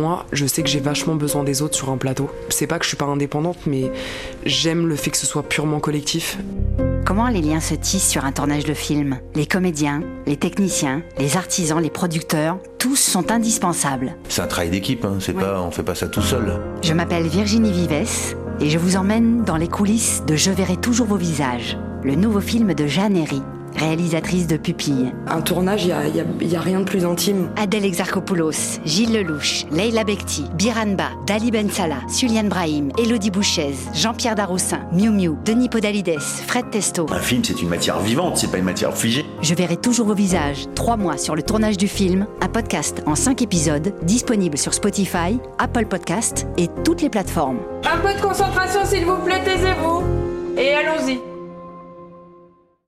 Moi, je sais que j'ai vachement besoin des autres sur un plateau. C'est pas que je suis pas indépendante, mais j'aime le fait que ce soit purement collectif. Comment les liens se tissent sur un tournage de film? Les comédiens, les techniciens, les artisans, les producteurs, tous sont indispensables. C'est un travail d'équipe, hein. c'est pas, on fait pas ça tout seul. Je m'appelle Virginie Vives et je vous emmène dans les coulisses de Je verrai toujours vos visages, le nouveau film de Jeanne Herry, réalisatrice de Pupille. Un tournage, il n'y a, rien de plus intime. Adèle Exarchopoulos, Gilles Lelouch, Leila Bekti, Biranba, Dali Ben Salah, Suliane Brahim, Elodie Bouchez, Jean-Pierre Daroussin, Miu Miu, Denis Podalides, Fred Testo. Un film, c'est une matière vivante, c'est pas une matière figée. Je verrai toujours vos visages. Trois mois sur le tournage du film. Un podcast en cinq épisodes, disponible sur Spotify, Apple Podcast et toutes les plateformes. Un peu de concentration, s'il vous plaît, taisez-vous. Et allons-y.